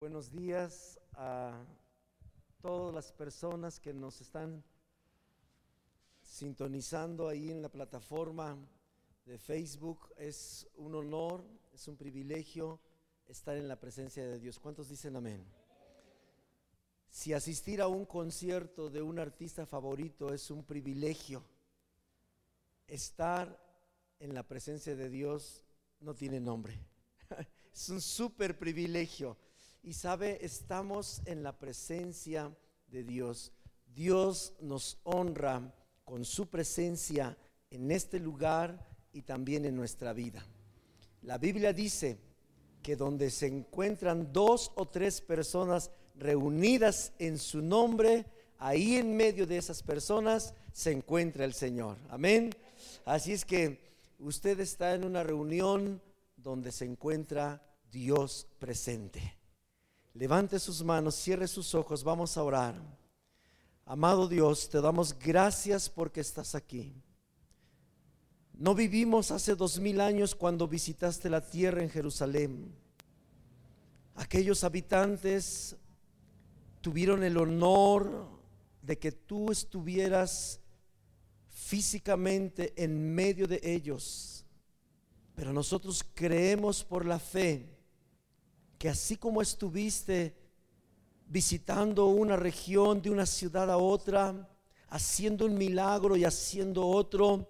Buenos días a todas las personas que nos están sintonizando ahí en la plataforma de Facebook. Es un honor, es un privilegio estar en la presencia de Dios. ¿Cuántos dicen amén? Si asistir a un concierto de un artista favorito es un privilegio, estar en la presencia de Dios no tiene nombre. Es un súper privilegio y sabe, estamos en la presencia de Dios. Dios nos honra con su presencia en este lugar y también en nuestra vida. La Biblia dice que donde se encuentran dos o tres personas reunidas en su nombre, ahí en medio de esas personas se encuentra el Señor. Amén. Así es que usted está en una reunión donde se encuentra Dios presente. Levante sus manos, cierre sus ojos, vamos a orar. Amado Dios, te damos gracias porque estás aquí. No vivimos hace dos mil años cuando visitaste la tierra en Jerusalén. Aquellos habitantes tuvieron el honor de que tú estuvieras físicamente en medio de ellos. Pero nosotros creemos por la fe que así como estuviste visitando una región de una ciudad a otra, haciendo un milagro y haciendo otro,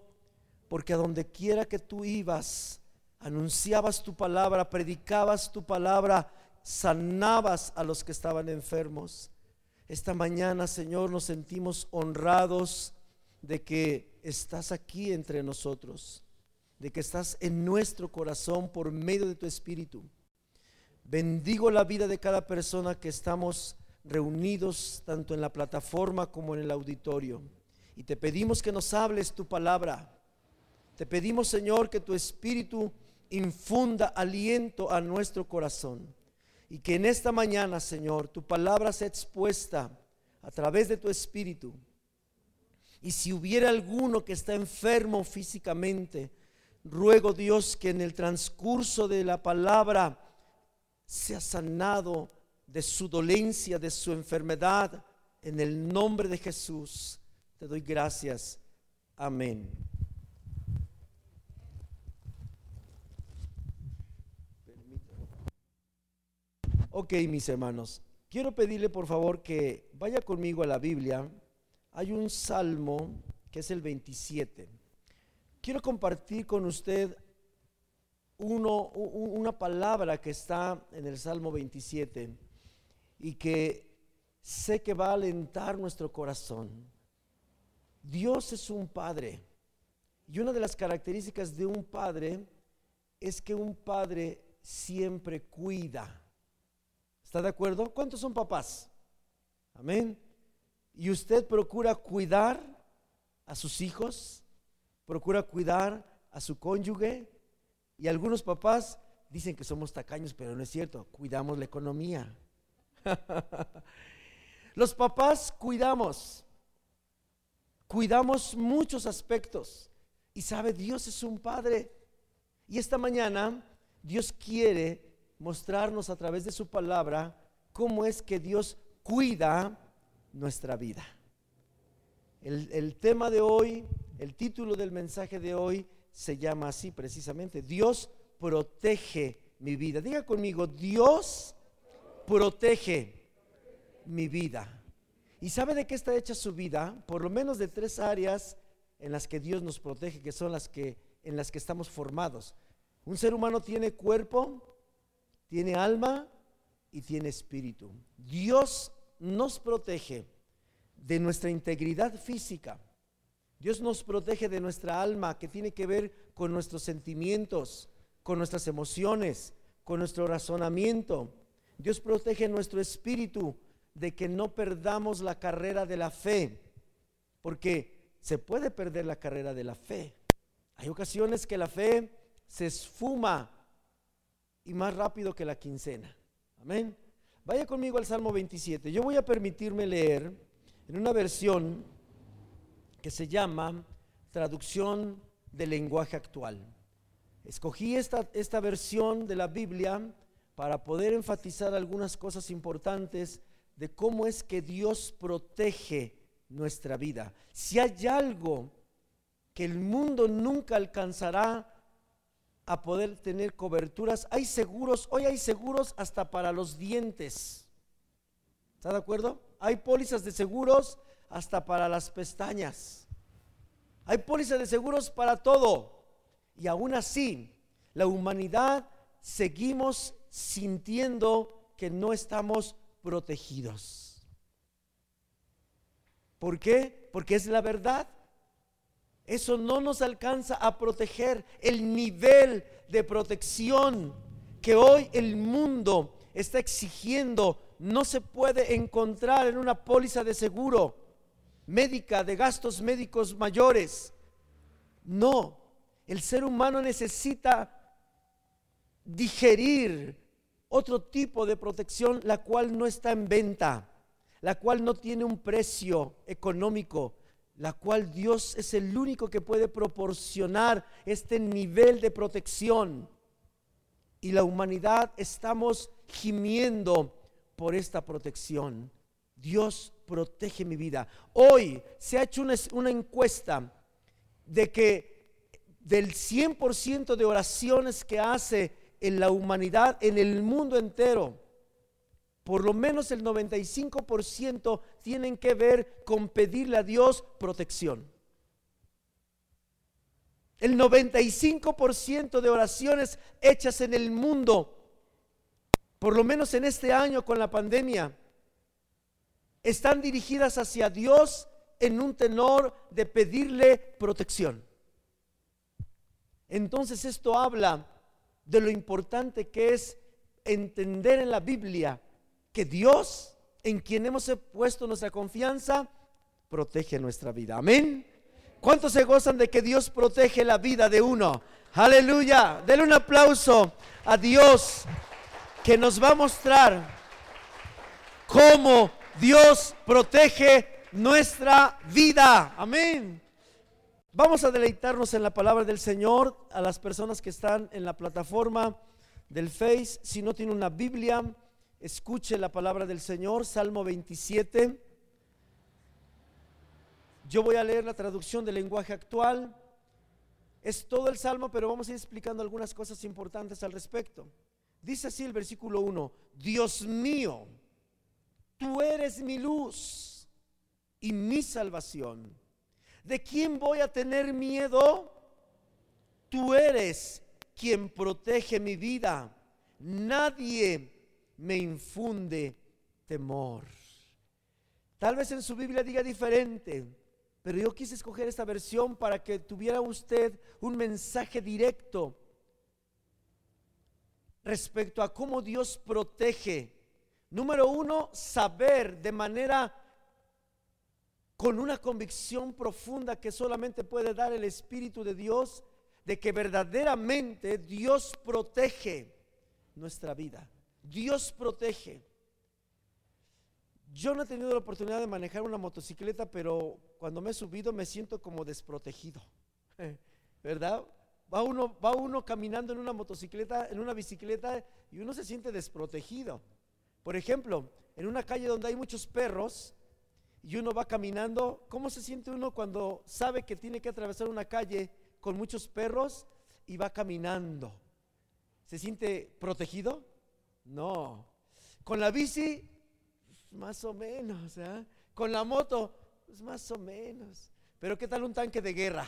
porque a donde quiera que tú ibas, anunciabas tu palabra, predicabas tu palabra, sanabas a los que estaban enfermos. Esta mañana, Señor, nos sentimos honrados de que estás aquí entre nosotros, de que estás en nuestro corazón por medio de tu Espíritu. Bendigo la vida de cada persona que estamos reunidos tanto en la plataforma como en el auditorio. Y te pedimos que nos hables tu palabra. Te pedimos, Señor, que tu espíritu infunda aliento a nuestro corazón. Y que en esta mañana, Señor, tu palabra sea expuesta a través de tu espíritu. Y si hubiera alguno que está enfermo físicamente, ruego Dios que en el transcurso de la palabra sea sanado de su dolencia, de su enfermedad. En el nombre de Jesús te doy gracias. Amén. Ok, mis hermanos, quiero pedirle por favor que vaya conmigo a la Biblia. Hay un salmo que es el 27. Quiero compartir con usted uno, una palabra que está en el Salmo 27 y que sé que va a alentar nuestro corazón. Dios es un padre y una de las características de un padre es que un padre siempre cuida. ¿Está de acuerdo? ¿Cuántos son papás? Amén. ¿Y usted procura cuidar a sus hijos? ¿Procura cuidar a su cónyuge? Y algunos papás dicen que somos tacaños, pero no es cierto, cuidamos la economía. Los papás cuidamos, cuidamos muchos aspectos. Y sabe, Dios es un padre. Y esta mañana Dios quiere mostrarnos a través de su palabra cómo es que Dios cuida nuestra vida. El, el tema de hoy, el título del mensaje de hoy se llama así precisamente. Dios protege mi vida. Diga conmigo, Dios protege mi vida. ¿Y sabe de qué está hecha su vida? Por lo menos de tres áreas en las que Dios nos protege, que son las que en las que estamos formados. Un ser humano tiene cuerpo, tiene alma y tiene espíritu. Dios nos protege de nuestra integridad física Dios nos protege de nuestra alma, que tiene que ver con nuestros sentimientos, con nuestras emociones, con nuestro razonamiento. Dios protege nuestro espíritu de que no perdamos la carrera de la fe, porque se puede perder la carrera de la fe. Hay ocasiones que la fe se esfuma y más rápido que la quincena. Amén. Vaya conmigo al Salmo 27. Yo voy a permitirme leer en una versión que se llama Traducción del lenguaje actual. Escogí esta, esta versión de la Biblia para poder enfatizar algunas cosas importantes de cómo es que Dios protege nuestra vida. Si hay algo que el mundo nunca alcanzará a poder tener coberturas, hay seguros, hoy hay seguros hasta para los dientes. ¿Está de acuerdo? Hay pólizas de seguros hasta para las pestañas. Hay pólizas de seguros para todo. Y aún así, la humanidad seguimos sintiendo que no estamos protegidos. ¿Por qué? Porque es la verdad. Eso no nos alcanza a proteger el nivel de protección que hoy el mundo está exigiendo. No se puede encontrar en una póliza de seguro médica de gastos médicos mayores. No, el ser humano necesita digerir otro tipo de protección, la cual no está en venta, la cual no tiene un precio económico, la cual Dios es el único que puede proporcionar este nivel de protección. Y la humanidad estamos gimiendo por esta protección. Dios protege mi vida. Hoy se ha hecho una, encuesta de que del 100% de oraciones que hace en la humanidad, en el mundo entero, por lo menos el 95% tienen que ver con pedirle a Dios protección. El 95% de oraciones hechas en el mundo, por lo menos en este año con la pandemia, están dirigidas hacia Dios en un tenor de pedirle protección. Entonces esto habla de lo importante que es entender en la Biblia que Dios, en quien hemos puesto nuestra confianza, protege nuestra vida. Amén. ¿Cuántos se gozan de que Dios protege la vida de uno? Aleluya. Denle un aplauso a Dios que nos va a mostrar cómo Dios protege nuestra vida. Amén. Vamos a deleitarnos en la palabra del Señor a las personas que están en la plataforma del Face. Si no tiene una Biblia, escuche la palabra del Señor, Salmo 27. Yo voy a leer la traducción del lenguaje actual. Es todo el Salmo, pero vamos a ir explicando algunas cosas importantes al respecto. Dice así el versículo 1, Dios mío, tú eres mi luz y mi salvación. ¿De quién voy a tener miedo? Tú eres quien protege mi vida. Nadie me infunde temor. Tal vez en su Biblia diga diferente, pero yo quise escoger esta versión para que tuviera usted un mensaje directo respecto a cómo Dios protege. Número uno, saber de manera con una convicción profunda que solamente puede dar el Espíritu de Dios, de que verdaderamente Dios protege nuestra vida. Dios protege. Yo no he tenido la oportunidad de manejar una motocicleta, pero cuando me he subido me siento como desprotegido. ¿Verdad? Va uno, va uno caminando en una motocicleta, en una bicicleta, y uno se siente desprotegido. Por ejemplo, en una calle donde hay muchos perros, y uno va caminando, ¿cómo se siente uno cuando sabe que tiene que atravesar una calle con muchos perros y va caminando? ¿Se siente protegido? No. Con la bici, más o menos. ¿eh? Con la moto, pues más o menos. Pero ¿qué tal un tanque de guerra?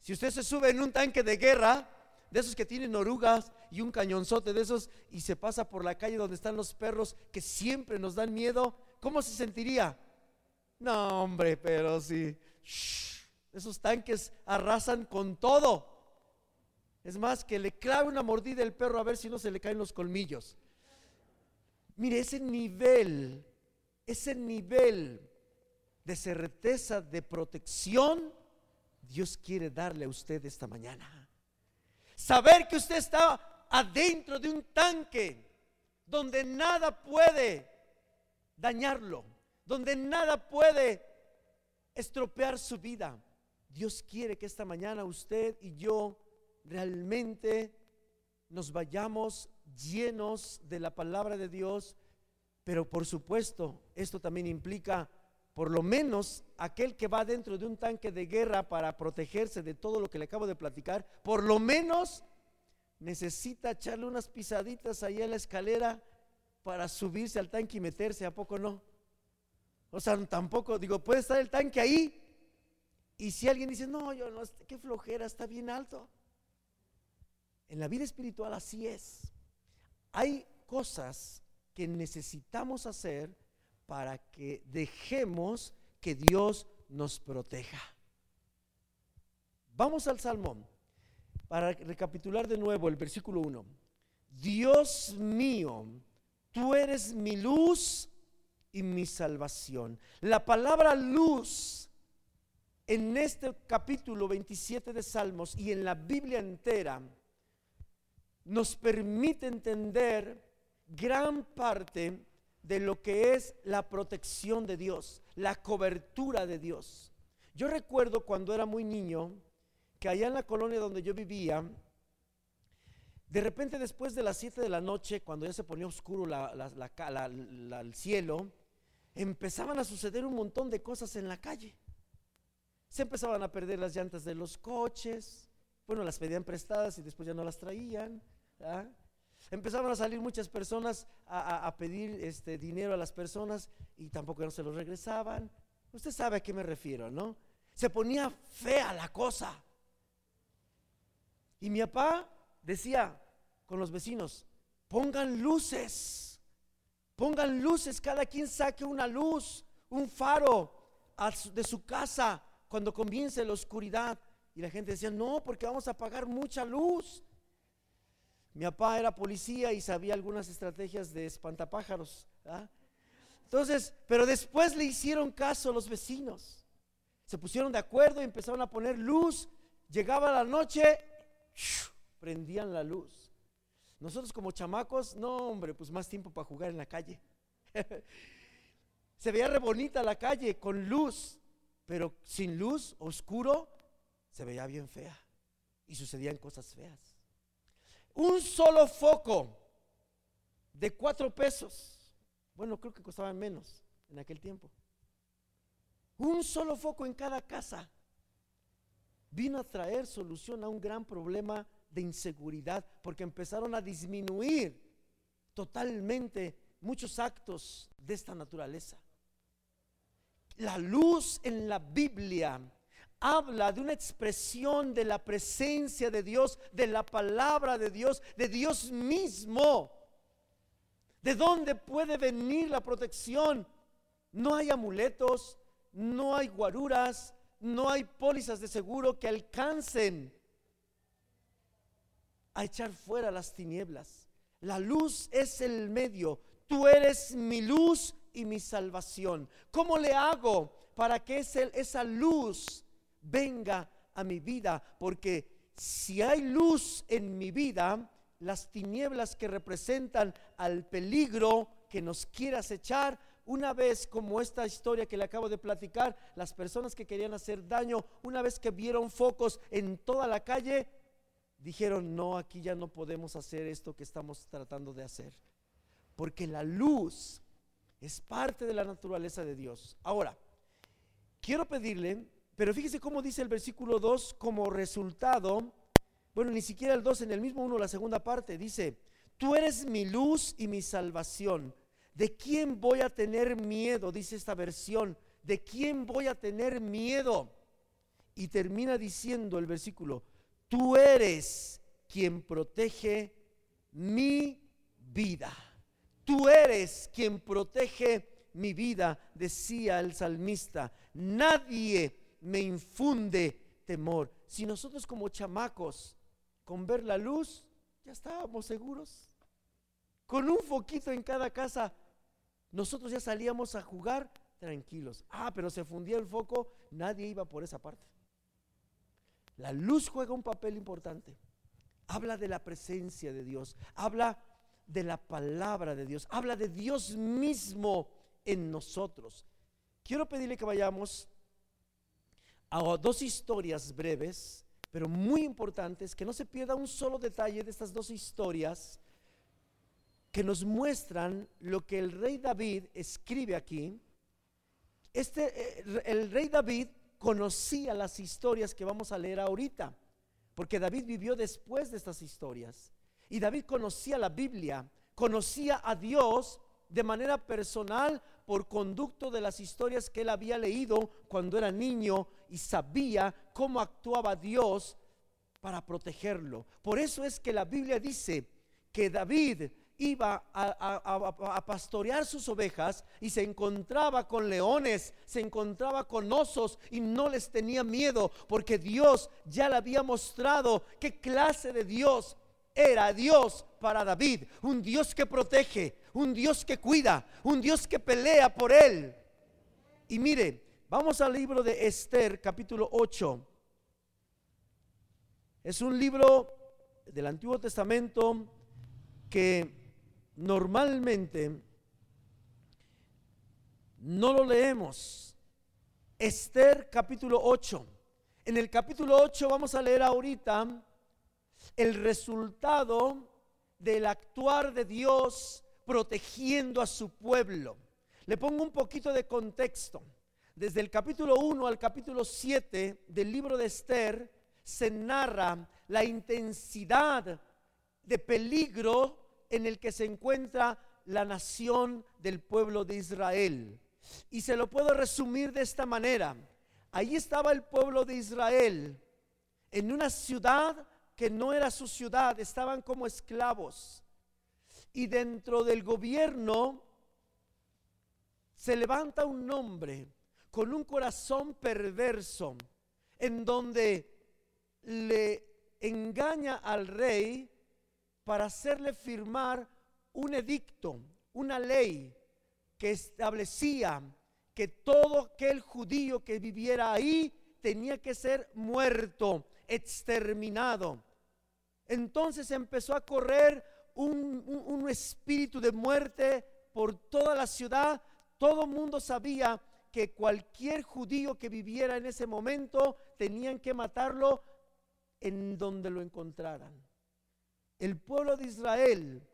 Si usted se sube en un tanque de guerra, de esos que tienen orugas y un cañonzote de esos, y se pasa por la calle donde están los perros que siempre nos dan miedo, ¿cómo se sentiría? No, hombre, pero sí. esos tanques arrasan con todo. Es más, que le clave una mordida el perro a ver si no se le caen los colmillos. Mire, ese nivel, ese nivel de certeza, de protección, Dios quiere darle a usted esta mañana. Saber que usted está adentro de un tanque donde nada puede dañarlo donde nada puede estropear su vida. Dios quiere que esta mañana usted y yo realmente nos vayamos llenos de la palabra de Dios, pero por supuesto esto también implica por lo menos aquel que va dentro de un tanque de guerra para protegerse de todo lo que le acabo de platicar, por lo menos necesita echarle unas pisaditas ahí a la escalera para subirse al tanque y meterse, ¿a poco no? O sea, tampoco, digo, puede estar el tanque ahí. Y si alguien dice, no, yo no, qué flojera, está bien alto. En la vida espiritual así es. Hay cosas que necesitamos hacer para que dejemos que Dios nos proteja. Vamos al Salmón para recapitular de nuevo el versículo 1. Dios mío, tú eres mi luz y mi salvación. La palabra luz en este capítulo 27 de Salmos y en la Biblia entera nos permite entender gran parte de lo que es la protección de Dios, la cobertura de Dios. Yo recuerdo cuando era muy niño que allá en la colonia donde yo vivía, de repente después de las 7 de la noche, cuando ya se ponía oscuro el cielo, empezaban a suceder un montón de cosas en la calle. Se empezaban a perder las llantas de los coches, bueno, las pedían prestadas y después ya no las traían. Empezaban a salir muchas personas a, pedir este dinero a las personas y tampoco no se los regresaban. Usted sabe a qué me refiero, ¿no? Se ponía fea la cosa. Y mi papá decía con los vecinos, pongan luces, pongan luces, cada quien saque una luz, un faro de su casa cuando comience la oscuridad. Y la gente decía, no, porque vamos a pagar mucha luz. Mi papá era policía y sabía algunas estrategias de espantapájaros. Entonces, pero después le hicieron caso los vecinos. Se pusieron de acuerdo y empezaron a poner luz. Llegaba la noche, prendían la luz. Nosotros como chamacos, no hombre, pues más tiempo para jugar en la calle. se veía re bonita la calle con luz, pero sin luz, oscuro, se veía bien fea. Y sucedían cosas feas un solo foco de cuatro pesos. Bueno, creo que costaban menos en aquel tiempo. Un solo foco en cada casa vino a traer solución a un gran problema de inseguridad porque empezaron a disminuir totalmente muchos actos de esta naturaleza. La luz en la Biblia habla de una expresión de la presencia de Dios, de la palabra de Dios, de Dios mismo. ¿De dónde puede venir la protección? No hay amuletos, no hay guaruras, no hay pólizas de seguro que alcancen a echar fuera las tinieblas. La luz es el medio. Tú eres mi luz y mi salvación. ¿Cómo le hago para que esa luz venga a mi vida, porque si hay luz en mi vida, las tinieblas que representan al peligro que nos quiere acechar, una vez como esta historia que le acabo de platicar, las personas que querían hacer daño, una vez que vieron focos en toda la calle, dijeron, no, aquí ya no podemos hacer esto que estamos tratando de hacer. Porque la luz es parte de la naturaleza de Dios. Ahora, quiero pedirle pero fíjese cómo dice el versículo 2 como resultado, bueno, ni siquiera el 2, en el mismo 1, la segunda parte, dice, tú eres mi luz y mi salvación. ¿De quién voy a tener miedo? Dice esta versión. ¿De quién voy a tener miedo? Y termina diciendo el versículo, tú eres quien protege mi vida. Tú eres quien protege mi vida, decía el salmista. Nadie me infunde temor. Si nosotros como chamacos, con ver la luz, ya estábamos seguros. Con un foquito en cada casa, nosotros ya salíamos a jugar tranquilos. Ah, pero se fundía el foco, nadie iba por esa parte. La luz juega un papel importante. Habla de la presencia de Dios, habla de la palabra de Dios, habla de Dios mismo en nosotros. Quiero pedirle que vayamos dos historias breves, pero muy importantes, que no se pierda un solo detalle de estas dos historias, que nos muestran lo que el rey David escribe aquí. Este, eh, el rey David conocía las historias que vamos a leer ahorita, porque David vivió después de estas historias. Y David conocía la Biblia, conocía a Dios de manera personal por conducto de las historias que él había leído cuando era niño y sabía cómo actuaba Dios para protegerlo. Por eso es que la Biblia dice que David iba a, pastorear sus ovejas y se encontraba con leones, se encontraba con osos y no les tenía miedo porque Dios ya le había mostrado qué clase de Dios era Dios para David, un Dios que protege, un Dios que cuida, un Dios que pelea por él. Y mire, vamos al libro de Esther, capítulo 8. Es un libro del Antiguo Testamento que normalmente no lo leemos. Esther capítulo 8. En el capítulo 8 vamos a leer ahorita el resultado del actuar de Dios protegiendo a su pueblo. Le pongo un poquito de contexto. Desde el capítulo 1 al capítulo 7 del libro de Esther se narra la intensidad de peligro en el que se encuentra la nación del pueblo de Israel. Y se lo puedo resumir de esta manera. Ahí estaba el pueblo de Israel en una ciudad que no era su ciudad, estaban como esclavos. Y dentro del gobierno se levanta un hombre con un corazón perverso, en donde le engaña al rey para hacerle firmar un edicto, una ley que establecía que todo aquel judío que viviera ahí tenía que ser muerto exterminado. Entonces empezó a correr un, espíritu de muerte por toda la ciudad. Todo el mundo sabía que cualquier judío que viviera en ese momento tenían que matarlo en donde lo encontraran. El pueblo de Israel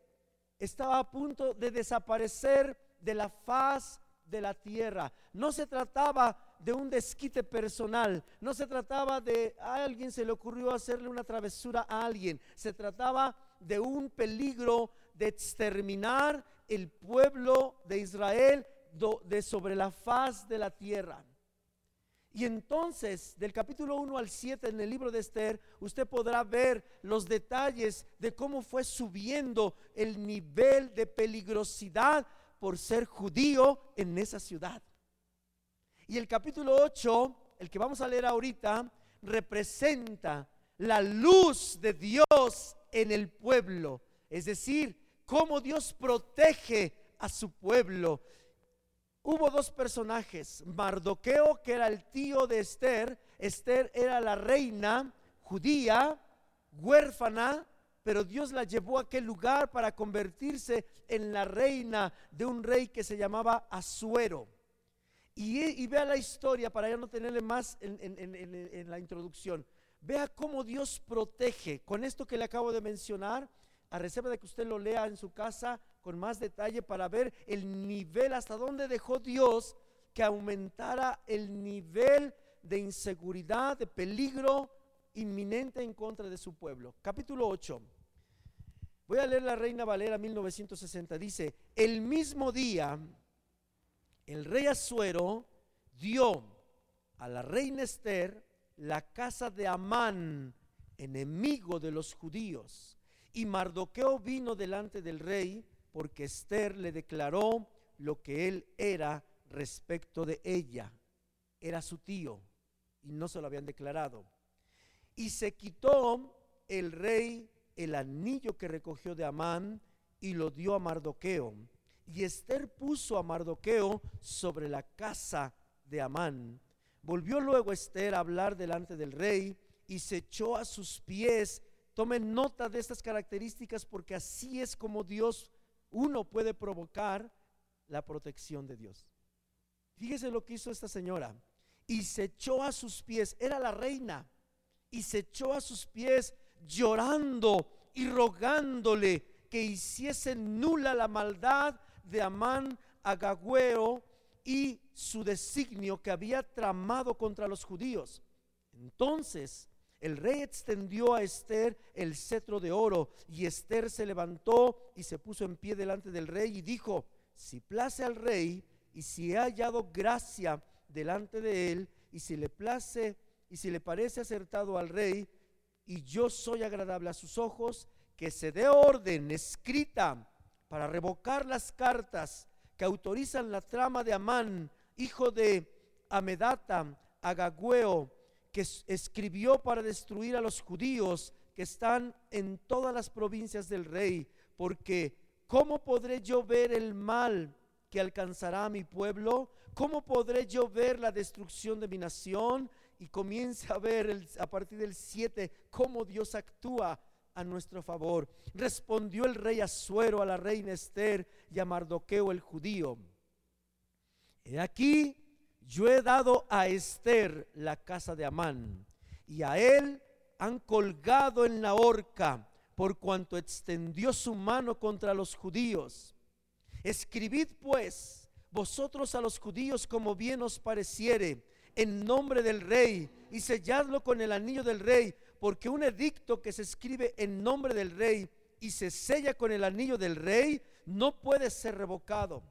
estaba a punto de desaparecer de la faz de la tierra. No se trataba de un desquite personal, no se trataba de a alguien se le ocurrió hacerle una travesura a alguien, se trataba de un peligro de exterminar el pueblo de Israel de sobre la faz de la tierra. Y entonces, del capítulo 1 al 7 en el libro de Esther, usted podrá ver los detalles de cómo fue subiendo el nivel de peligrosidad por ser judío en esa ciudad. Y el capítulo 8, el que vamos a leer ahorita, representa la luz de Dios en el pueblo. Es decir, cómo Dios protege a su pueblo. Hubo dos personajes, Mardoqueo, que era el tío de Esther, Esther era la reina judía, huérfana, pero Dios la llevó a aquel lugar para convertirse en la reina de un rey que se llamaba Asuero. Y, vea la historia para ya no tenerle más en, en la introducción. Vea cómo Dios protege. Con esto que le acabo de mencionar, a reserva de que usted lo lea en su casa con más detalle para ver el nivel, hasta dónde dejó Dios que aumentara el nivel de inseguridad, de peligro inminente en contra de su pueblo. Capítulo 8. Voy a leer la Reina Valera 1960. Dice, el mismo día, el rey Azuero dio a la reina Esther la casa de Amán, enemigo de los judíos. Y Mardoqueo vino delante del rey porque Esther le declaró lo que él era respecto de ella. Era su tío y no se lo habían declarado. Y se quitó el rey el anillo que recogió de Amán y lo dio a Mardoqueo. Y Esther puso a Mardoqueo sobre la casa de Amán. Volvió luego Esther a hablar delante del rey y se echó a sus pies. Tomen nota de estas características porque así es como Dios, uno puede provocar la protección de Dios. Fíjese lo que hizo esta señora. Y se echó a sus pies. Era la reina y se echó a sus pies llorando y rogándole que hiciese nula la maldad de Amán Agagüeo y su designio que había tramado contra los judíos. Entonces el rey extendió a Esther el cetro de oro y Esther se levantó y se puso en pie delante del rey y dijo, si place al rey y si he hallado gracia delante de él y si le place y si le parece acertado al rey y yo soy agradable a sus ojos, que se dé orden escrita para revocar las cartas que autorizan la trama de Amán, hijo de Amedata, Agagüeo, que escribió para destruir a los judíos que están en todas las provincias del rey, porque ¿cómo podré yo ver el mal que alcanzará a mi pueblo? ¿Cómo podré yo ver la destrucción de mi nación? Y comienza a ver a partir del 7 cómo Dios actúa a nuestro favor. Respondió el rey Asuero a la reina Esther y a Mardoqueo el judío. He aquí, yo he dado a Esther la casa de Amán y a él han colgado en la horca por cuanto extendió su mano contra los judíos. Escribid pues vosotros a los judíos como bien os pareciere en nombre del rey y selladlo con el anillo del rey, porque un edicto que se escribe en nombre del rey y se sella con el anillo del rey no puede ser revocado.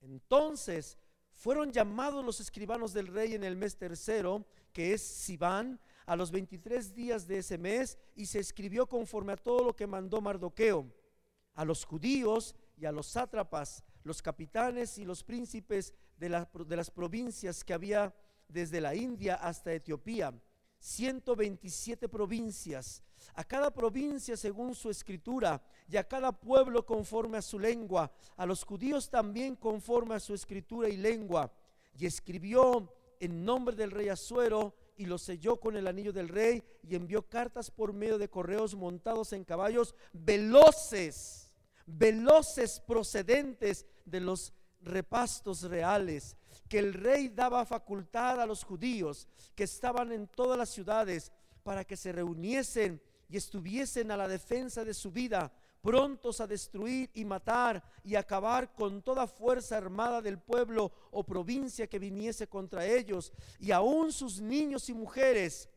Entonces fueron llamados los escribanos del rey en el mes tercero, que es Sibán, a los 23 días de ese mes, y se escribió conforme a todo lo que mandó Mardoqueo, a los judíos y a los sátrapas, los capitanes y los príncipes de, de las provincias que había desde la India hasta Etiopía, 127 provincias, a cada provincia según su escritura, y a cada pueblo conforme a su lengua, a los judíos también conforme a su escritura y lengua. Y escribió en nombre del rey Asuero y lo selló con el anillo del rey y envió cartas por medio de correos montados en caballos veloces, veloces procedentes de los repastos reales, que el rey daba facultad a los judíos que estaban en todas las ciudades para que se reuniesen y estuviesen a la defensa de su vida, prontos a destruir y matar y acabar con toda fuerza armada del pueblo o provincia que viniese contra ellos, y aún sus niños y mujeres,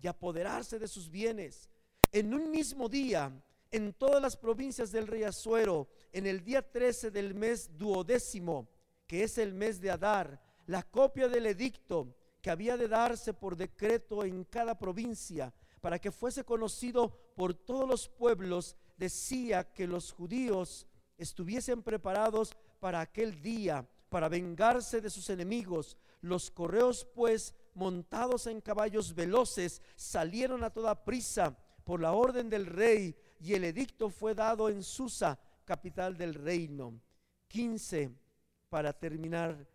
y apoderarse de sus bienes. En un mismo día, en todas las provincias del rey Azuero, en el día 13 del mes duodécimo, que es el mes de Adar, la copia del edicto que había de darse por decreto en cada provincia, para que fuese conocido por todos los pueblos, decía que los judíos estuviesen preparados para aquel día, para vengarse de sus enemigos. Los correos, pues, montados en caballos veloces, salieron a toda prisa por la orden del rey, y el edicto fue dado en Susa, capital del reino. 15. Para terminar,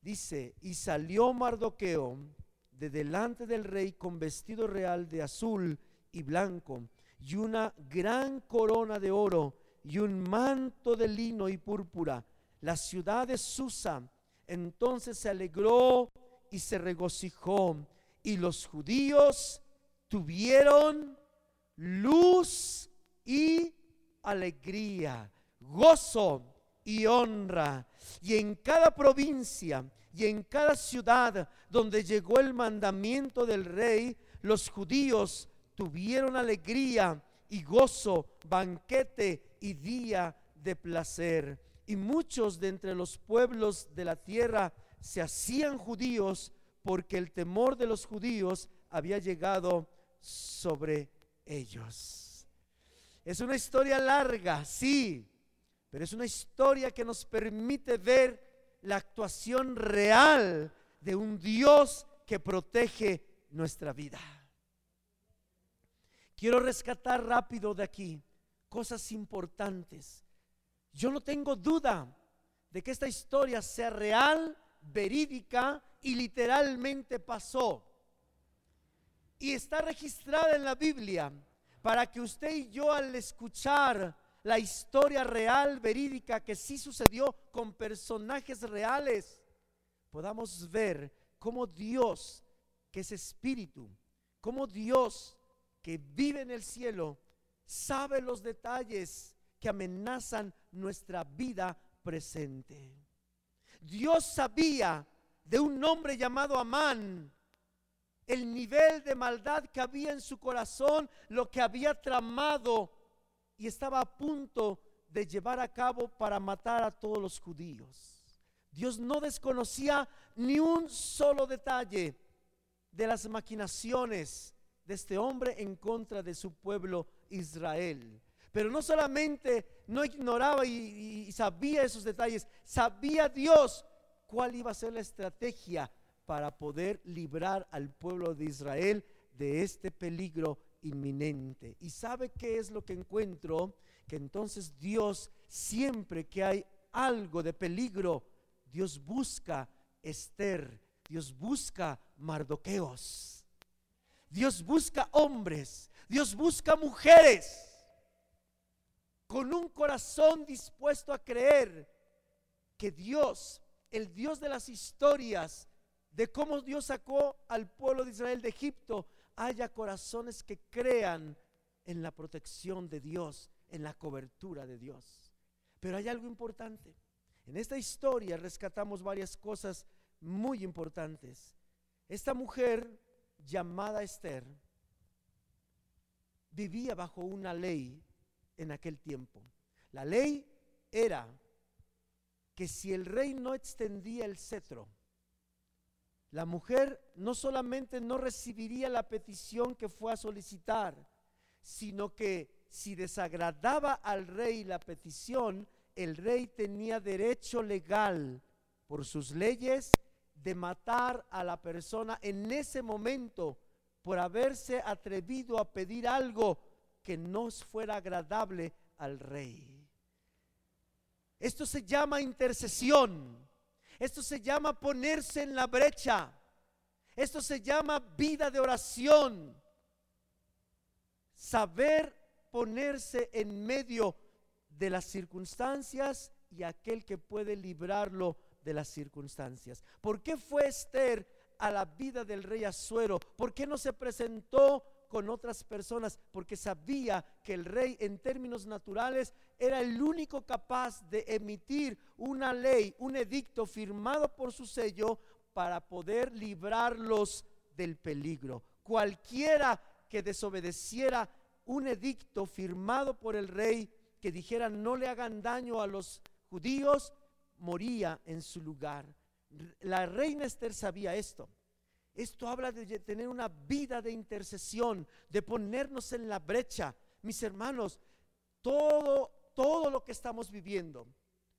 dice, y salió Mardoqueo de delante del rey con vestido real de azul y blanco y una gran corona de oro y un manto de lino y púrpura. La ciudad de Susa entonces se alegró y se regocijó y los judíos tuvieron luz y alegría, gozo y honra. Y en cada provincia y en cada ciudad donde llegó el mandamiento del rey, los judíos tuvieron alegría y gozo, banquete y día de placer. Y muchos de entre los pueblos de la tierra se hacían judíos porque el temor de los judíos había llegado sobre ellos. Es una historia larga, sí, pero es una historia que nos permite ver la actuación real de un Dios que protege nuestra vida. Quiero rescatar rápido de aquí cosas importantes. Yo no tengo duda de que esta historia sea real, verídica y literalmente pasó. Y está registrada en la Biblia para que usted y yo al escuchar la historia real, verídica, que sí sucedió con personajes reales, podamos ver cómo Dios, que es espíritu, cómo Dios que vive en el cielo, sabe los detalles que amenazan nuestra vida presente. Dios sabía de un hombre llamado Amán el nivel de maldad que había en su corazón, lo que había tramado y estaba a punto de llevar a cabo para matar a todos los judíos. Dios no desconocía ni un solo detalle de las maquinaciones de este hombre en contra de su pueblo Israel. Pero no solamente no ignoraba y, sabía esos detalles, sabía Dios cuál iba a ser la estrategia para poder librar al pueblo de Israel de este peligro inminente. ¿Y sabe qué es lo que encuentro? Que entonces Dios, siempre que hay algo de peligro, Dios busca Esther, Dios busca Mardoqueos, Dios busca hombres, Dios busca mujeres con un corazón dispuesto a creer que Dios, el Dios de las historias, de cómo Dios sacó al pueblo de Israel de Egipto, haya corazones que crean en la protección de Dios, en la cobertura de Dios. Pero hay algo importante. En esta historia rescatamos varias cosas muy importantes. Esta mujer llamada Esther vivía bajo una ley en aquel tiempo. La ley era que si el rey no extendía el cetro, la mujer no solamente no recibiría la petición que fue a solicitar, sino que si desagradaba al rey la petición, el rey tenía derecho legal por sus leyes de matar a la persona en ese momento por haberse atrevido a pedir algo que no fuera agradable al rey. Esto se llama intercesión. Esto se llama ponerse en la brecha. Esto se llama vida de oración. Saber ponerse en medio de las circunstancias y aquel que puede librarlo de las circunstancias. ¿Por qué fue Esther a la vida del rey Azuero? ¿Por qué no se presentó con otras personas? Porque sabía que el rey en términos naturales era el único capaz de emitir una ley, un edicto firmado por su sello para poder librarlos del peligro. Cualquiera que desobedeciera un edicto firmado por el rey que dijera no le hagan daño a los judíos, moría en su lugar. La reina Esther sabía esto. Esto habla de tener una vida de intercesión, de ponernos en la brecha. Mis hermanos, todo, todo lo que estamos viviendo,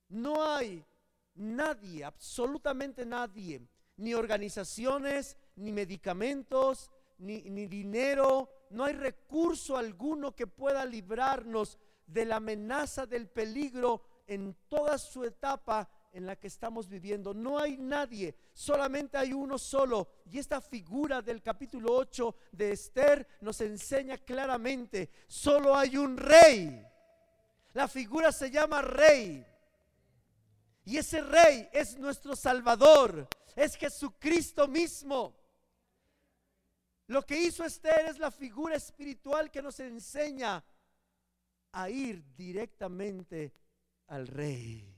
no hay nadie, absolutamente nadie, ni organizaciones, ni medicamentos, ni, ni dinero, no hay recurso alguno que pueda librarnos de la amenaza del peligro en toda su etapa en la que estamos viviendo. No hay nadie, solamente hay uno solo. Y esta figura del capítulo 8 de Esther nos enseña claramente, solo hay un rey. La figura se llama rey. Y ese rey es nuestro Salvador, es Jesucristo mismo. Lo que hizo Esther es la figura espiritual que nos enseña a ir directamente al rey.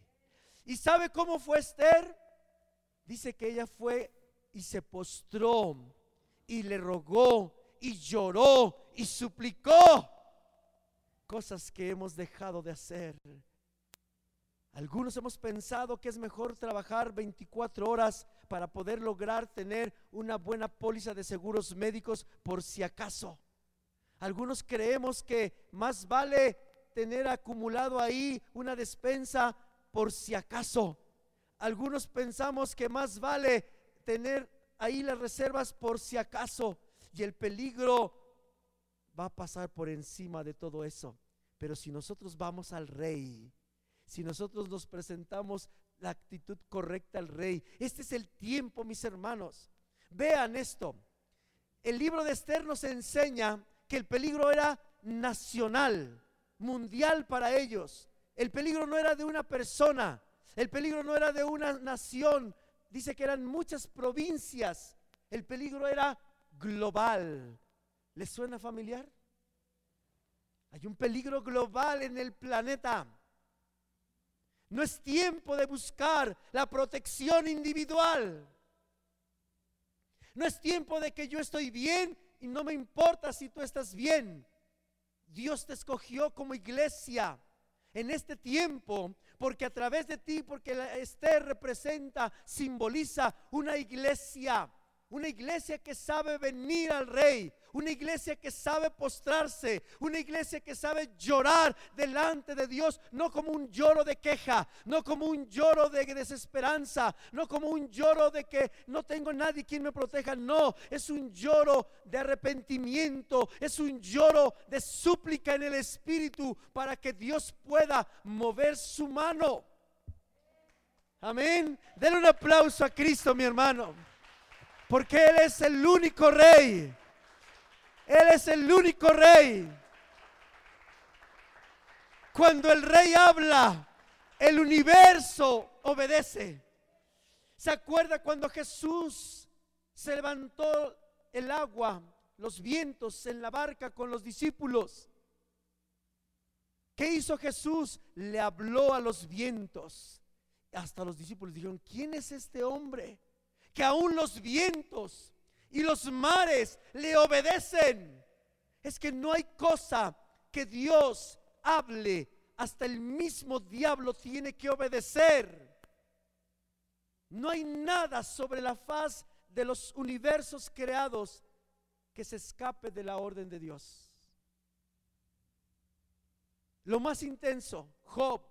¿Y sabe cómo fue Esther? Dice que ella fue y se postró y le rogó y lloró y suplicó cosas que hemos dejado de hacer. Algunos hemos pensado que es mejor trabajar 24 horas para poder lograr tener una buena póliza de seguros médicos por si acaso. Algunos creemos que más vale tener acumulado ahí una despensa por si acaso. Algunos pensamos que más vale tener ahí las reservas por si acaso. Y el peligro va a pasar por encima de todo eso. Pero si nosotros vamos al rey, si nosotros nos presentamos la actitud correcta al rey, este es el tiempo, mis hermanos. Vean esto. El libro de Esther nos enseña que el peligro era nacional, mundial para ellos. El peligro no era de una persona, el peligro no era de una nación. Dice que eran muchas provincias. El peligro era global. ¿Les suena familiar? Hay un peligro global en el planeta. No es tiempo de buscar la protección individual. No es tiempo de que yo estoy bien y no me importa si tú estás bien. Dios te escogió como iglesia en este tiempo porque a través de ti, porque Esther representa, simboliza una iglesia una iglesia que sabe venir al rey. Una iglesia que sabe postrarse. Una iglesia que sabe llorar delante de Dios. No como un lloro de queja. No como un lloro de desesperanza. No como un lloro de que no tengo nadie quien me proteja. No, es un lloro de arrepentimiento. Es un lloro de súplica en el Espíritu para que Dios pueda mover su mano. Amén. Denle un aplauso a Cristo, mi hermano. Porque Él es el único rey. Él es el único rey. Cuando el rey habla, el universo obedece. ¿Se acuerda cuando Jesús se levantó el agua, los vientos en la barca con los discípulos? ¿Qué hizo Jesús? Le habló a los vientos. Hasta los discípulos dijeron, ¿quién es este hombre? Que aún los vientos y los mares le obedecen. Es que no hay cosa que Dios hable, hasta el mismo diablo tiene que obedecer. No hay nada sobre la faz de los universos creados que se escape de la orden de Dios. Lo más intenso, Job.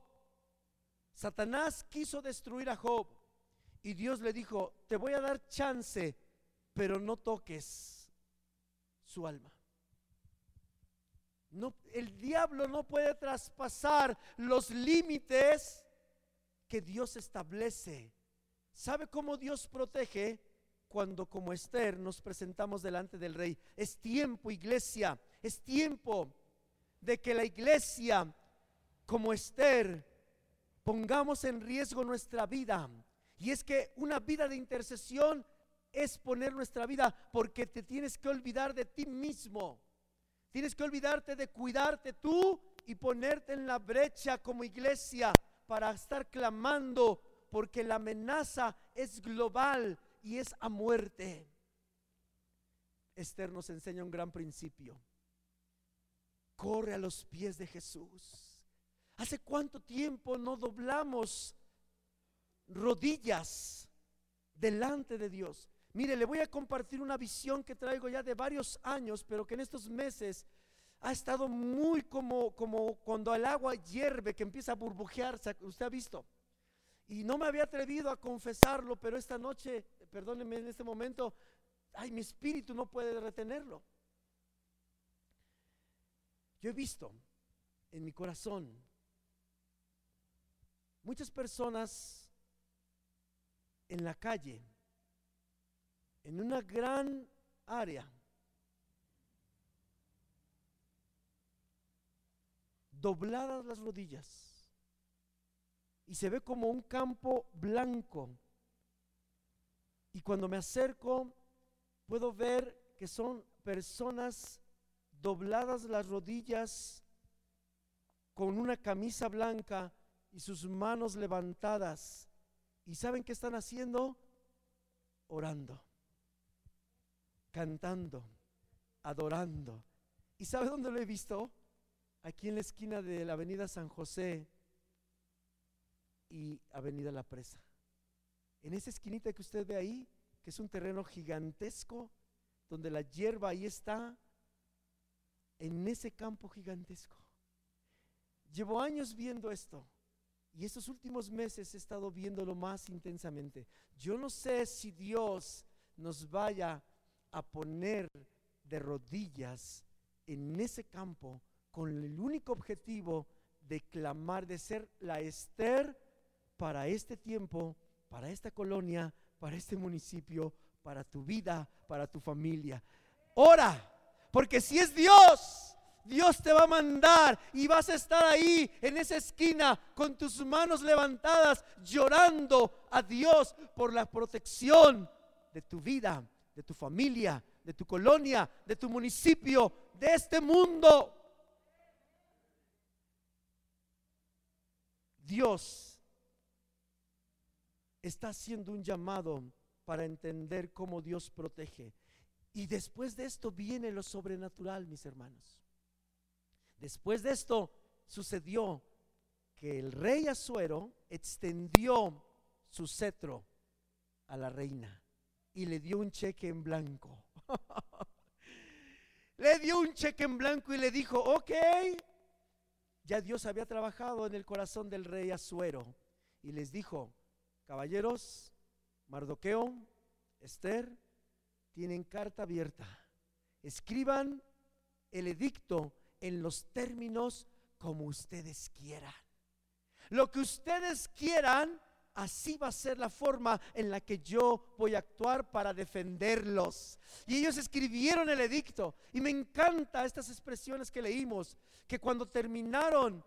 Satanás quiso destruir a Job. Y Dios le dijo, te voy a dar chance, pero no toques su alma. No, el diablo no puede traspasar los límites que Dios establece. ¿Sabe cómo Dios protege? Cuando como Esther nos presentamos delante del rey. Es tiempo, iglesia, es tiempo de que la iglesia, como Esther, pongamos en riesgo nuestra vida y es que una vida de intercesión es poner nuestra vida porque te tienes que olvidar de ti mismo. Tienes que olvidarte de cuidarte tú y ponerte en la brecha como iglesia para estar clamando porque la amenaza es global y es a muerte. Esther nos enseña un gran principio. Corre a los pies de Jesús. ¿Hace cuánto tiempo no doblamos rodillas delante de Dios. Mire, le voy a compartir una visión que traigo ya de varios años, pero que en estos meses ha estado muy como, como cuando el agua hierve, que empieza a burbujear, usted ha visto. Y no me había atrevido a confesarlo, pero esta noche, perdóneme en este momento, ay, mi espíritu no puede retenerlo. Yo he visto en mi corazón muchas personas en la calle, en una gran área, dobladas las rodillas, y se ve como un campo blanco. Y cuando me acerco, puedo ver que son personas dobladas las rodillas con una camisa blanca y sus manos levantadas ¿Y saben qué están haciendo? Orando, cantando, adorando. ¿Y sabe dónde lo he visto? Aquí en la esquina de la avenida San José y avenida La Presa. En esa esquinita que usted ve ahí, que es un terreno gigantesco, donde la hierba ahí está, en ese campo gigantesco. Llevo años viendo esto. Y estos últimos meses he estado viéndolo más intensamente. Yo no sé si Dios nos vaya a poner de rodillas en ese campo con el único objetivo de clamar, de ser la Esther para este tiempo, para esta colonia, para este municipio, para tu vida, para tu familia. Ora, porque si es Dios, Dios te va a mandar y vas a estar ahí en esa esquina con tus manos levantadas llorando a Dios por la protección de tu vida, de tu familia, de tu colonia, de tu municipio, de este mundo. Dios está haciendo un llamado para entender cómo Dios protege. Y después de esto viene lo sobrenatural, mis hermanos. Después de esto sucedió que el rey Azuero extendió su cetro a la reina y le dio un cheque en blanco. le dio un cheque en blanco y le dijo, ok, ya Dios había trabajado en el corazón del rey Azuero y les dijo, caballeros, Mardoqueo, Esther, tienen carta abierta. Escriban el edicto en los términos como ustedes quieran. Lo que ustedes quieran, así va a ser la forma en la que yo voy a actuar para defenderlos. Y ellos escribieron el edicto. Y me encanta estas expresiones que leímos, que cuando terminaron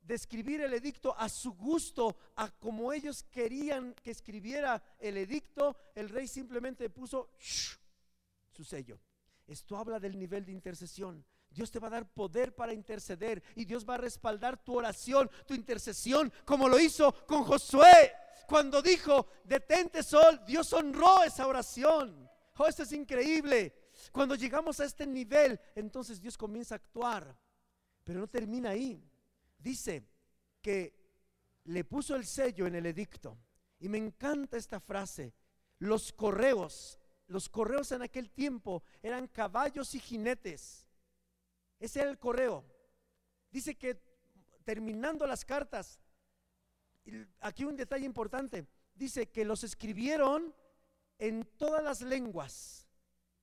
de escribir el edicto a su gusto, a como ellos querían que escribiera el edicto, el rey simplemente puso su sello. Esto habla del nivel de intercesión. Dios te va a dar poder para interceder y Dios va a respaldar tu oración, tu intercesión, como lo hizo con Josué. Cuando dijo, detente sol, Dios honró esa oración. Oh, esto es increíble. Cuando llegamos a este nivel, entonces Dios comienza a actuar. Pero no termina ahí dice que le puso el sello en el edicto. Y me encanta esta frase. Los correos, los correos en aquel tiempo eran caballos y jinetes. Era el correo. Dice que terminando las cartas, aquí un detalle importante, dice que los escribieron en todas las lenguas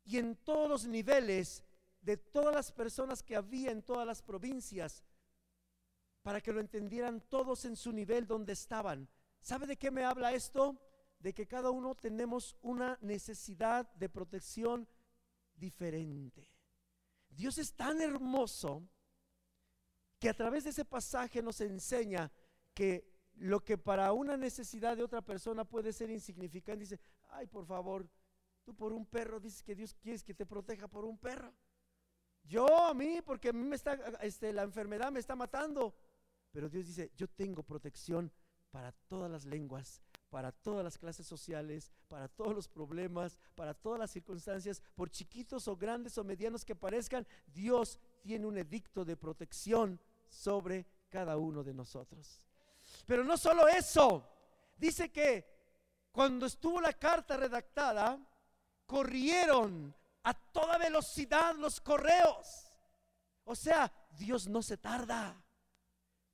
y en todos los niveles de todas las personas que había en todas las provincias para que lo entendieran todos en su nivel donde estaban. ¿Sabe de qué me habla esto? De que cada uno tenemos una necesidad de protección diferente. Dios es tan hermoso que a través de ese pasaje nos enseña que lo que para una necesidad de otra persona puede ser insignificante, dice, ay, por favor, tú por un perro dices que Dios quiere que te proteja por un perro. Yo a mí, porque a mí me está, este, la enfermedad me está matando. Pero Dios dice, yo tengo protección para todas las lenguas, para todas las clases sociales, para todos los problemas, para todas las circunstancias, por chiquitos o grandes o medianos que parezcan, Dios tiene un edicto de protección sobre cada uno de nosotros. Pero no solo eso, dice que cuando estuvo la carta redactada, corrieron a toda velocidad los correos. O sea, Dios no se tarda.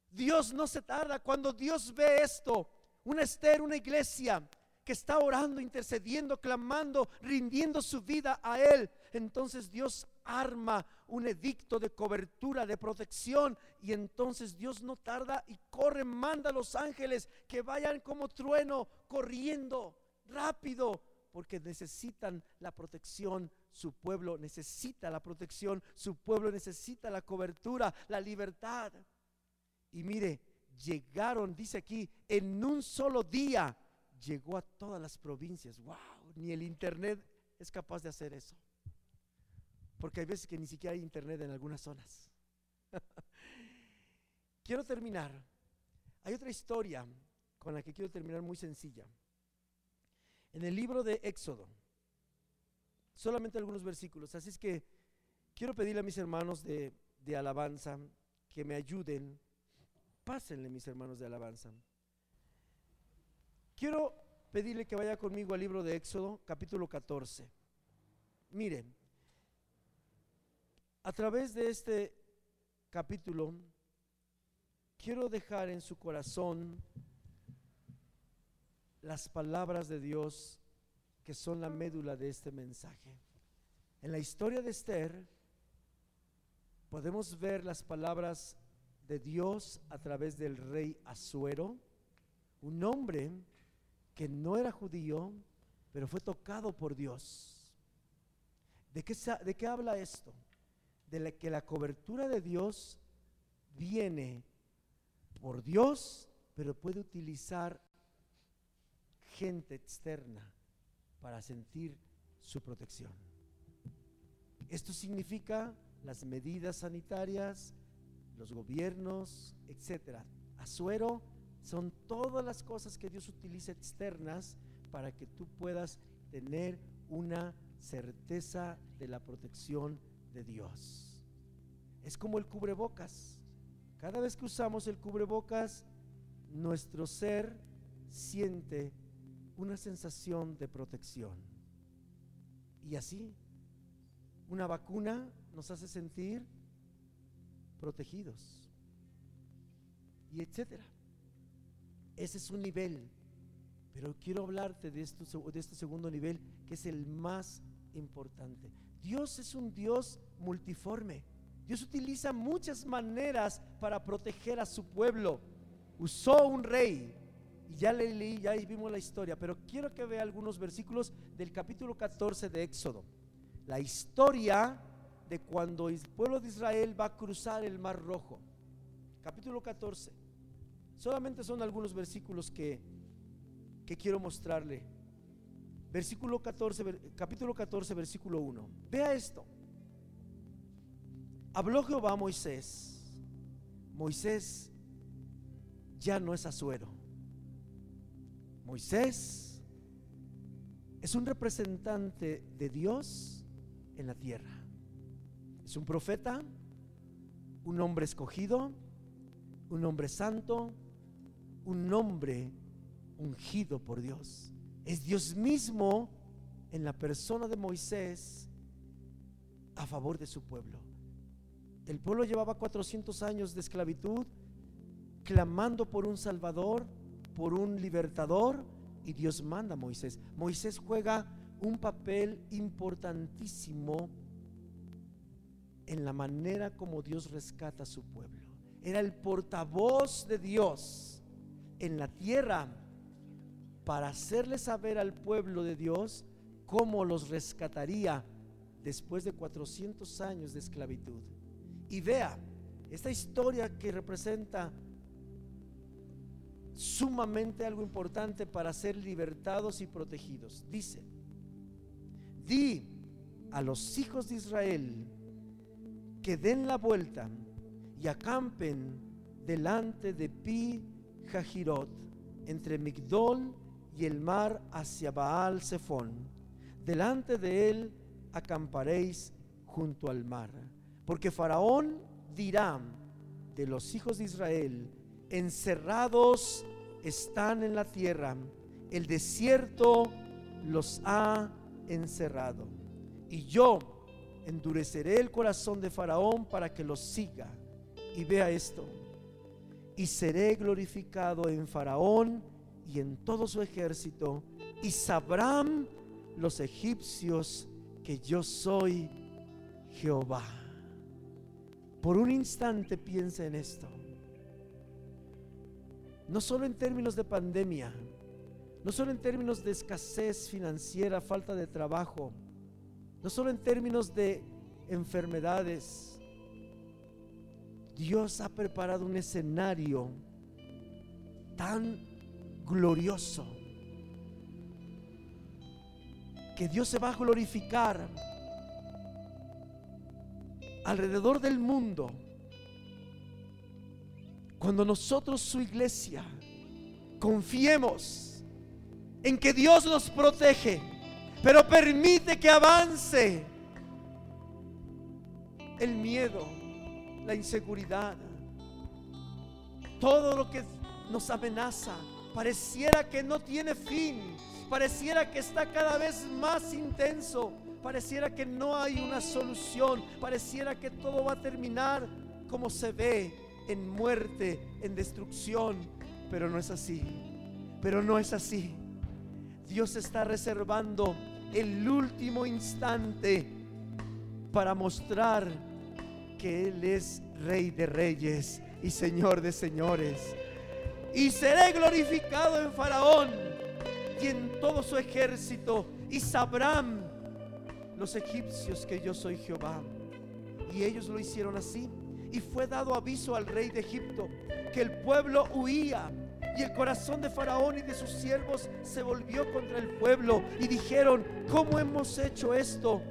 Dios no se tarda. Cuando Dios ve esto, una Esther, una iglesia que está orando, intercediendo, clamando, rindiendo su vida a Él, entonces Dios arma un edicto de cobertura, de protección, y entonces Dios no tarda y corre, manda a los ángeles que vayan como trueno, corriendo rápido, porque necesitan la protección. Su pueblo necesita la protección, su pueblo necesita la cobertura, la libertad. Y mire, llegaron, dice aquí, en un solo día, llegó a todas las provincias. ¡Wow! Ni el Internet es capaz de hacer eso. Porque hay veces que ni siquiera hay Internet en algunas zonas. quiero terminar. Hay otra historia con la que quiero terminar muy sencilla. En el libro de Éxodo, solamente algunos versículos. Así es que quiero pedirle a mis hermanos de, alabanza que me ayuden Pásenle, mis hermanos de alabanza. Quiero pedirle que vaya conmigo al libro de Éxodo, capítulo 14. Miren, a través de este capítulo, quiero dejar en su corazón las palabras de Dios que son la médula de este mensaje. En la historia de Esther podemos ver las palabras de Dios a través del rey Asuero, un hombre que no era judío, pero fue tocado por Dios. ¿De qué, de qué habla esto? De que la cobertura de Dios viene por Dios, pero puede utilizar gente externa para sentir su protección. Esto significa las medidas sanitarias, los gobiernos, etcétera. Azuero Son todas las cosas que Dios utiliza externas para que tú puedas tener una certeza de la protección de Dios. Es como el cubrebocas. Cada vez que usamos el cubrebocas, nuestro ser siente una sensación de protección. Y así, una vacuna nos hace sentir protegidos. Y etcétera. Ese es un nivel. Pero quiero hablarte de, esto, de este segundo nivel, que es el más importante. Dios es un Dios multiforme. Dios utiliza muchas maneras para proteger a su pueblo. Usó un rey, y ya le leí, ya vimos la historia, pero quiero que vea algunos versículos del capítulo 14 de Éxodo. La historia de cuando el pueblo de Israel va a cruzar el Mar Rojo. Capítulo 14. Solamente son algunos versículos que, que quiero mostrarle. Versículo 14, capítulo 14, versículo 1. Vea esto. Habló Jehová a Moisés. Moisés ya no es asuero. Moisés es un representante de Dios en la tierra. Es un profeta, un hombre escogido, un hombre santo, un hombre ungido por Dios. Es Dios mismo en la persona de Moisés a favor de su pueblo. El pueblo llevaba 400 años de esclavitud, clamando por un salvador, por un libertador, y Dios manda a Moisés. Moisés juega un papel importantísimo en la manera como Dios rescata a su pueblo. Era el portavoz de Dios en la tierra para hacerle saber al pueblo de Dios cómo los rescataría después de 400 años de esclavitud. Y vea, esta historia que representa sumamente algo importante para ser libertados y protegidos. Dice, di a los hijos de Israel que den la vuelta y acampen delante de Pi Jajirot, entre Migdol y el mar hacia Baal Zephon. Delante de él acamparéis junto al mar porque Faraón dirá de los hijos de Israel, encerrados están en la tierra, el desierto los ha encerrado. Y yo endureceré el corazón de Faraón para que los siga. Y vea esto. Y seré glorificado en Faraón y en todo su ejército. Y sabrán los egipcios que yo soy Jehová. Por un instante piensa en esto. No solo en términos de pandemia, no solo en términos de escasez financiera, falta de trabajo, no solo en términos de enfermedades. Dios ha preparado un escenario tan glorioso que Dios se va a glorificar alrededor del mundo, cuando nosotros, su iglesia, confiemos en que Dios nos protege, pero permite que avance el miedo, la inseguridad, todo lo que nos amenaza, pareciera que no tiene fin, pareciera que está cada vez más intenso, pareciera que no hay una solución, pareciera que todo va a terminar como se ve, en muerte, en destrucción, pero no es así, pero no es así. Dios está reservando el último instante para mostrar que Él es Rey de Reyes y Señor de Señores. Y seré glorificado en Faraón y en todo su ejército y sabrán los egipcios que yo soy Jehová. Y ellos lo hicieron así. Y fue dado aviso al rey de Egipto que el pueblo huía. Y el corazón de Faraón y de sus siervos se volvió contra el pueblo. Y dijeron, ¿cómo hemos hecho esto?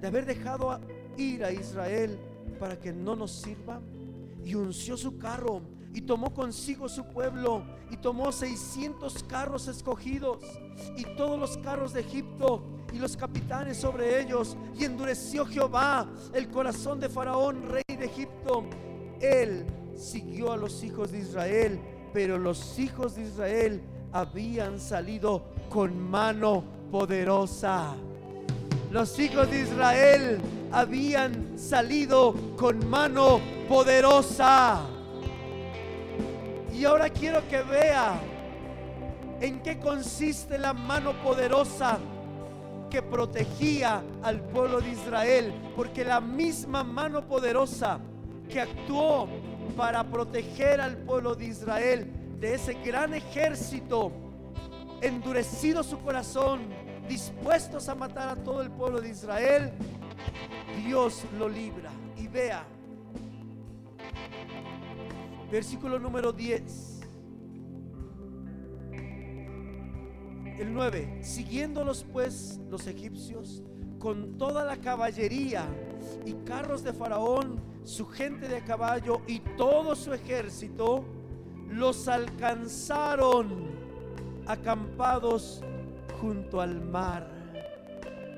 De haber dejado ir a Israel para que no nos sirva. Y unció su carro y tomó consigo su pueblo y tomó 600 carros escogidos y todos los carros de Egipto y los capitanes sobre ellos y endureció Jehová el corazón de Faraón, rey de Egipto. Él siguió a los hijos de Israel, pero los hijos de Israel habían salido con mano poderosa. Los hijos de Israel habían salido con mano poderosa. Y ahora quiero que vea en qué consiste la mano poderosa que protegía al pueblo de Israel. Porque la misma mano poderosa que actuó para proteger al pueblo de Israel de ese gran ejército, endurecido su corazón, dispuestos a matar a todo el pueblo de Israel, Dios lo libra. Y vea, Versículo número 10. El 9. Siguiéndolos pues los egipcios con toda la caballería y carros de Faraón, su gente de caballo y todo su ejército, los alcanzaron acampados junto al mar.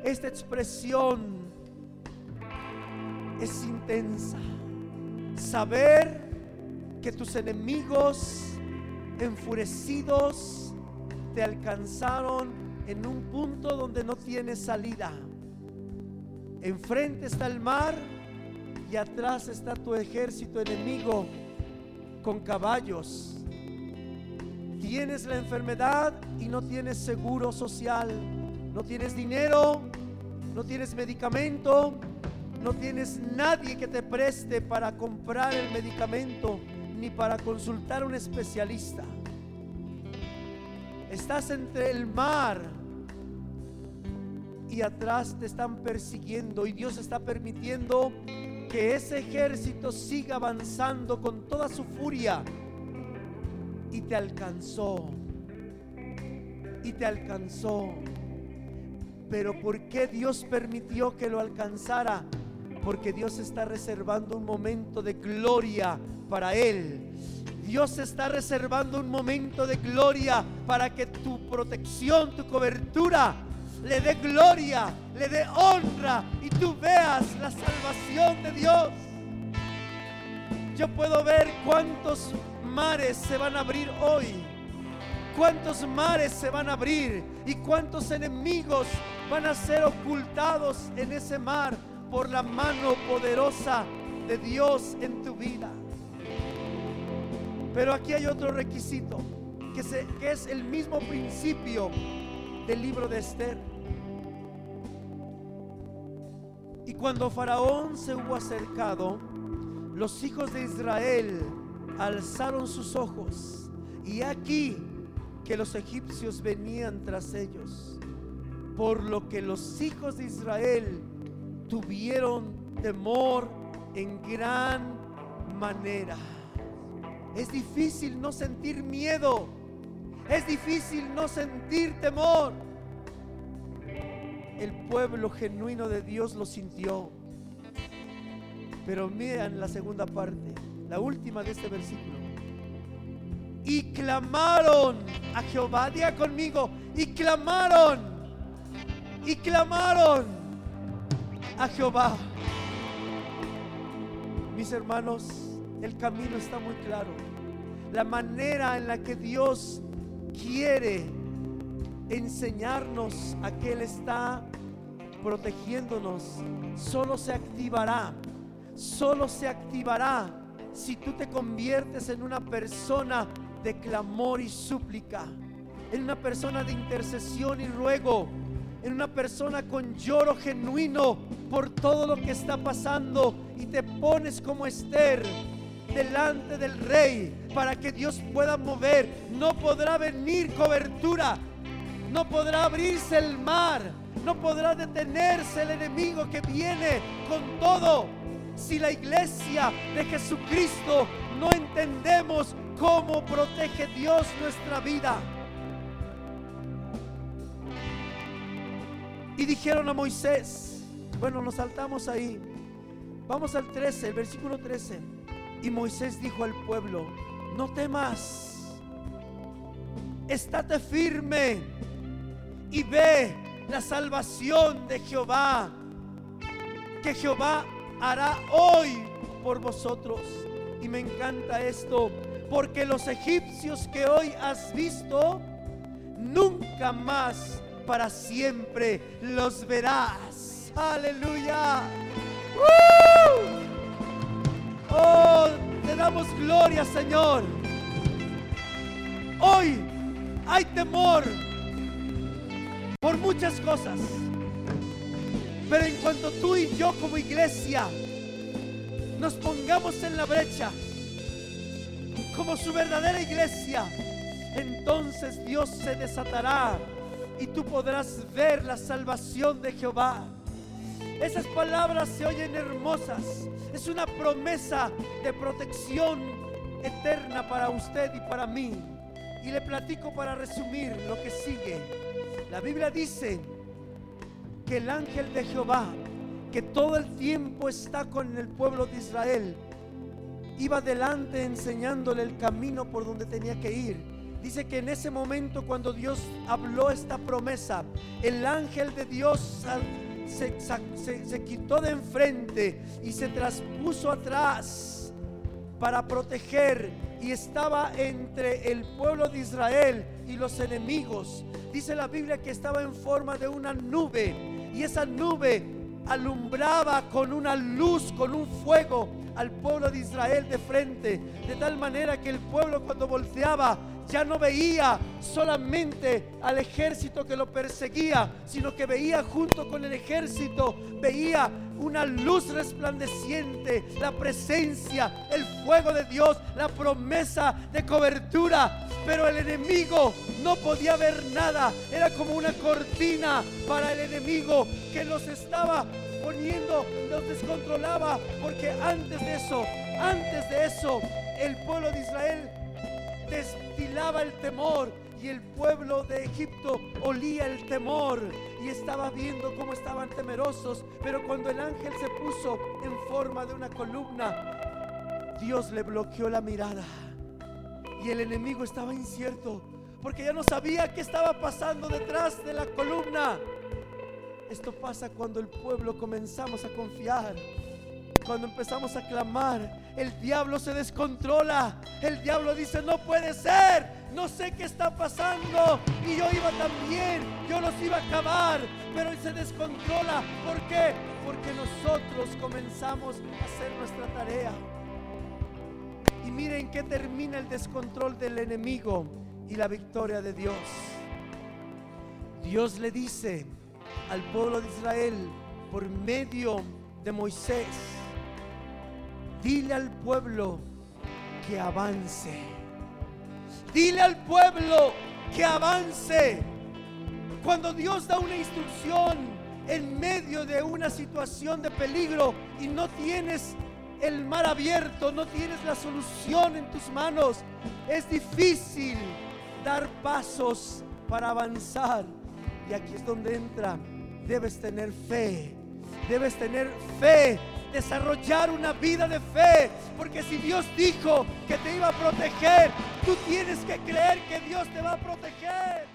Esta expresión es intensa. Saber que tus enemigos enfurecidos te alcanzaron en un punto donde no tienes salida. Enfrente está el mar y atrás está tu ejército enemigo con caballos. Tienes la enfermedad y no tienes seguro social. No tienes dinero, no tienes medicamento, no tienes nadie que te preste para comprar el medicamento ni para consultar a un especialista. Estás entre el mar y atrás te están persiguiendo y Dios está permitiendo que ese ejército siga avanzando con toda su furia y te alcanzó. Y te alcanzó. Pero ¿por qué Dios permitió que lo alcanzara? Porque Dios está reservando un momento de gloria para Él. Dios está reservando un momento de gloria para que tu protección, tu cobertura, le dé gloria, le dé honra y tú veas la salvación de Dios. Yo puedo ver cuántos mares se van a abrir hoy, cuántos mares se van a abrir y cuántos enemigos van a ser ocultados en ese mar por la mano poderosa de Dios en tu vida. Pero aquí hay otro requisito, que, es el mismo principio del libro de Esther. Y cuando Faraón se hubo acercado, los hijos de Israel alzaron sus ojos y aquí que los egipcios venían tras ellos, por lo que los hijos de Israel tuvieron temor en gran manera. Es difícil no sentir miedo. Es difícil no sentir temor. El pueblo genuino de Dios lo sintió. Pero miren la segunda parte, la última de este versículo. Y clamaron a Jehová, diga conmigo, y clamaron, y clamaron a Jehová. Mis hermanos, el camino está muy claro. La manera en la que Dios quiere enseñarnos a que Él está protegiéndonos, solo se activará, solo se activará si tú te conviertes en una persona de clamor y súplica, en una persona de intercesión y ruego, en una persona con lloro genuino por todo lo que está pasando y te pones como Esther delante del rey para que Dios pueda mover. No podrá venir cobertura, no podrá abrirse el mar, no podrá detenerse el enemigo que viene con todo. Si la iglesia de Jesucristo no entendemos cómo protege Dios nuestra vida. Y dijeron a Moisés, bueno, nos saltamos ahí. Vamos al 13, el versículo 13. Y Moisés dijo al pueblo, no temas, estate firme y ve la salvación de Jehová, que Jehová hará hoy por vosotros. Y me encanta esto, porque los egipcios que hoy has visto, nunca más para siempre los verás. Aleluya. Oh, te damos gloria, Señor. Hoy hay temor por muchas cosas. Pero en cuanto tú y yo como iglesia nos pongamos en la brecha como su verdadera iglesia, entonces Dios se desatará y tú podrás ver la salvación de Jehová. Esas palabras se oyen hermosas. Es una promesa de protección eterna para usted y para mí. Y le platico para resumir lo que sigue. La Biblia dice que el ángel de Jehová, que todo el tiempo está con el pueblo de Israel, iba delante enseñándole el camino por donde tenía que ir. Dice que en ese momento cuando Dios habló esta promesa, el ángel de Dios se, quitó de enfrente y se traspuso atrás para proteger y estaba entre el pueblo de Israel y los enemigos. Dice la Biblia que estaba en forma de una nube y esa nube alumbraba con una luz, con un fuego al pueblo de Israel de frente, de tal manera que el pueblo cuando volteaba ya no veía solamente al ejército que lo perseguía, sino que veía junto con el ejército, veía una luz resplandeciente, la presencia, el fuego de Dios, la promesa de cobertura. Pero el enemigo no podía ver nada, era como una cortina para el enemigo que los estaba poniendo, los descontrolaba, porque antes de eso, antes de eso, el pueblo de Israel destilaba el temor y el pueblo de Egipto olía el temor y estaba viendo cómo estaban temerosos. Pero cuando el ángel se puso en forma de una columna, Dios le bloqueó la mirada y el enemigo estaba incierto porque ya no sabía qué estaba pasando detrás de la columna. Esto pasa cuando el pueblo comenzamos a confiar cuando empezamos a clamar, el diablo se descontrola. El diablo dice, no puede ser, no sé qué está pasando. Y yo iba también, yo los iba a acabar, pero él se descontrola. ¿Por qué? Porque nosotros comenzamos a hacer nuestra tarea. Y miren qué termina el descontrol del enemigo y la victoria de Dios. Dios le dice al pueblo de Israel por medio de Moisés, Dile al pueblo que avance. Dile al pueblo que avance. Cuando Dios da una instrucción en medio de una situación de peligro y no tienes el mar abierto, no tienes la solución en tus manos, es difícil dar pasos para avanzar. Y aquí es donde entra, debes tener fe, debes tener fe desarrollar una vida de fe. Porque si Dios dijo que te iba a proteger, tú tienes que creer que Dios te va a proteger.